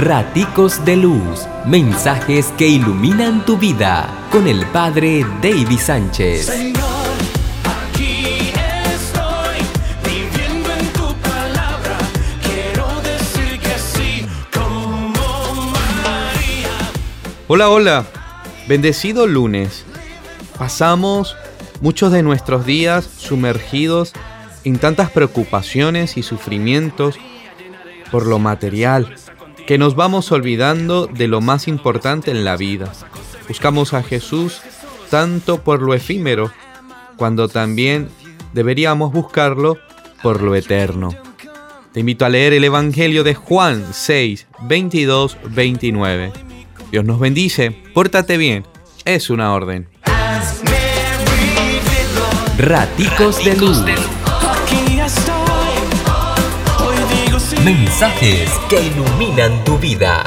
Raticos de Luz, mensajes que iluminan tu vida con el Padre David Sánchez. Señor, aquí estoy, viviendo en tu palabra. Quiero decir que sí, como María. Hola, hola. Bendecido lunes. Pasamos muchos de nuestros días sumergidos en tantas preocupaciones y sufrimientos por lo material, que nos vamos olvidando de lo más importante en la vida. Buscamos a Jesús tanto por lo efímero, cuando también deberíamos buscarlo por lo eterno. Te invito a leer el Evangelio de Juan 6, 22, 29. Dios nos bendice, pórtate bien, es una orden. Raticos de Luz, mensajes que iluminan tu vida